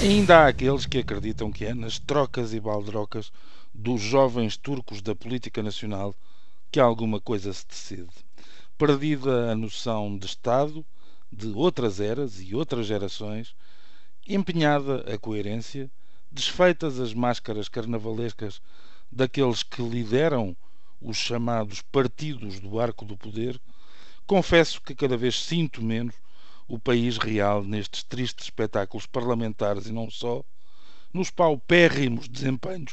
Ainda há aqueles que acreditam que é nas trocas e baldrocas dos jovens turcos da política nacional que alguma coisa se decide. Perdida a noção de Estado, de outras eras e outras gerações, empenhada a coerência, desfeitas as máscaras carnavalescas daqueles que lideram os chamados partidos do arco do poder, confesso que cada vez sinto menos o país real nestes tristes espetáculos parlamentares e não só, nos paupérrimos desempenhos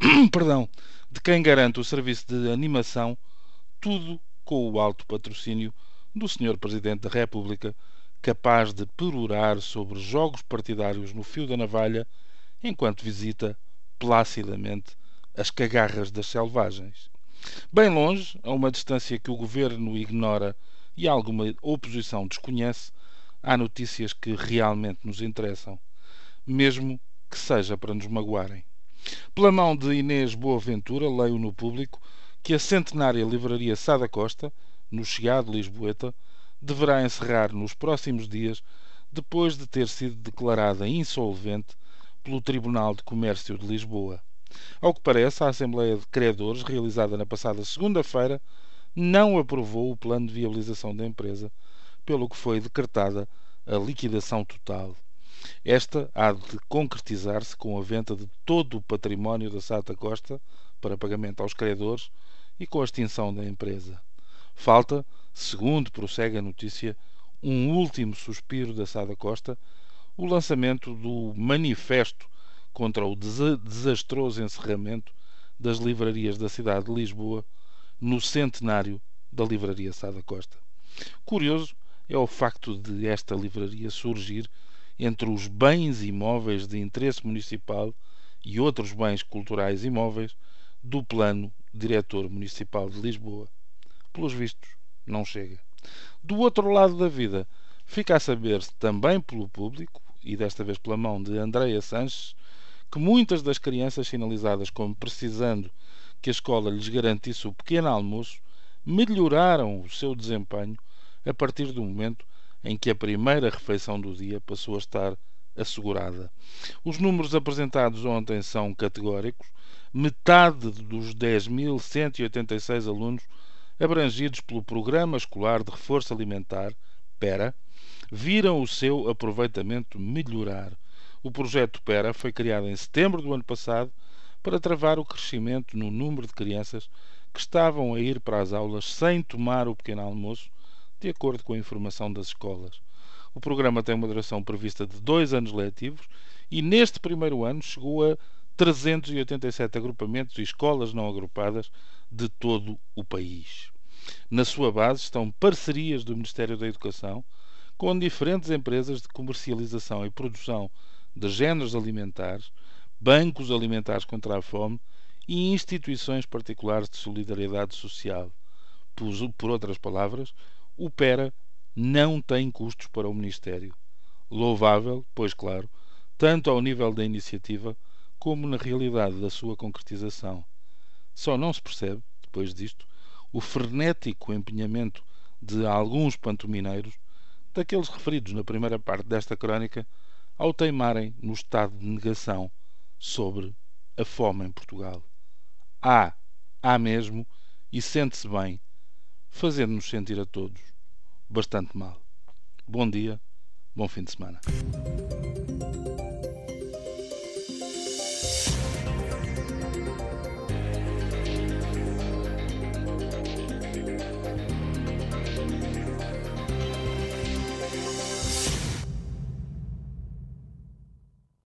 perdão, de quem garante o serviço de animação, tudo com o alto patrocínio do Sr. Presidente da República, capaz de perorar sobre jogos partidários no fio da navalha, enquanto visita placidamente as cagarras das selvagens. Bem longe, a uma distância que o governo ignora e alguma oposição desconhece, há notícias que realmente nos interessam, mesmo que seja para nos magoarem. Pela mão de Inês Boaventura, leio no público que a centenária livraria Sada Costa, no Chiado Lisboeta, deverá encerrar nos próximos dias, depois de ter sido declarada insolvente pelo Tribunal de Comércio de Lisboa. Ao que parece, a Assembleia de Credores, realizada na passada segunda-feira, não aprovou o plano de viabilização da empresa, pelo que foi decretada a liquidação total. Esta há de concretizar-se com a venda de todo o património da Sata Costa para pagamento aos credores e com a extinção da empresa. Falta, segundo prossegue a notícia, um último suspiro da Sada Costa, o lançamento do manifesto contra o desastroso encerramento das livrarias da cidade de Lisboa no centenário da Livraria Sada Costa. Curioso é o facto de esta livraria surgir entre os bens imóveis de interesse municipal e outros bens culturais imóveis do plano diretor municipal de Lisboa. Pelos vistos, não chega. Do outro lado da vida, fica a saber-se também pelo público, e desta vez pela mão de Andreia Sanches, que muitas das crianças sinalizadas como precisando que a escola lhes garantisse o pequeno almoço melhoraram o seu desempenho a partir do momento em que a primeira refeição do dia passou a estar assegurada. Os números apresentados ontem são categóricos. Metade dos 10.186 alunos abrangidos pelo Programa Escolar de Reforço Alimentar, PERA, viram o seu aproveitamento melhorar. O projeto PERA foi criado em setembro do ano passado para travar o crescimento no número de crianças que estavam a ir para as aulas sem tomar o pequeno almoço, de acordo com a informação das escolas. O programa tem uma duração prevista de dois anos letivos e neste primeiro ano chegou a 387 agrupamentos e escolas não agrupadas de todo o país. Na sua base estão parcerias do Ministério da Educação com diferentes empresas de comercialização e produção de géneros alimentares, bancos alimentares contra a fome e instituições particulares de solidariedade social. Por, por outras palavras, o PERA não tem custos para o Ministério. Louvável, pois claro, tanto ao nível da iniciativa como na realidade da sua concretização. Só não se percebe, depois disto, o frenético empenhamento de alguns pantomineiros, daqueles referidos na primeira parte desta crónica, ao teimarem no estado de negação sobre a fome em Portugal. Há, há mesmo, e sente-se bem, fazendo-nos sentir a todos bastante mal. Bom dia, bom fim de semana.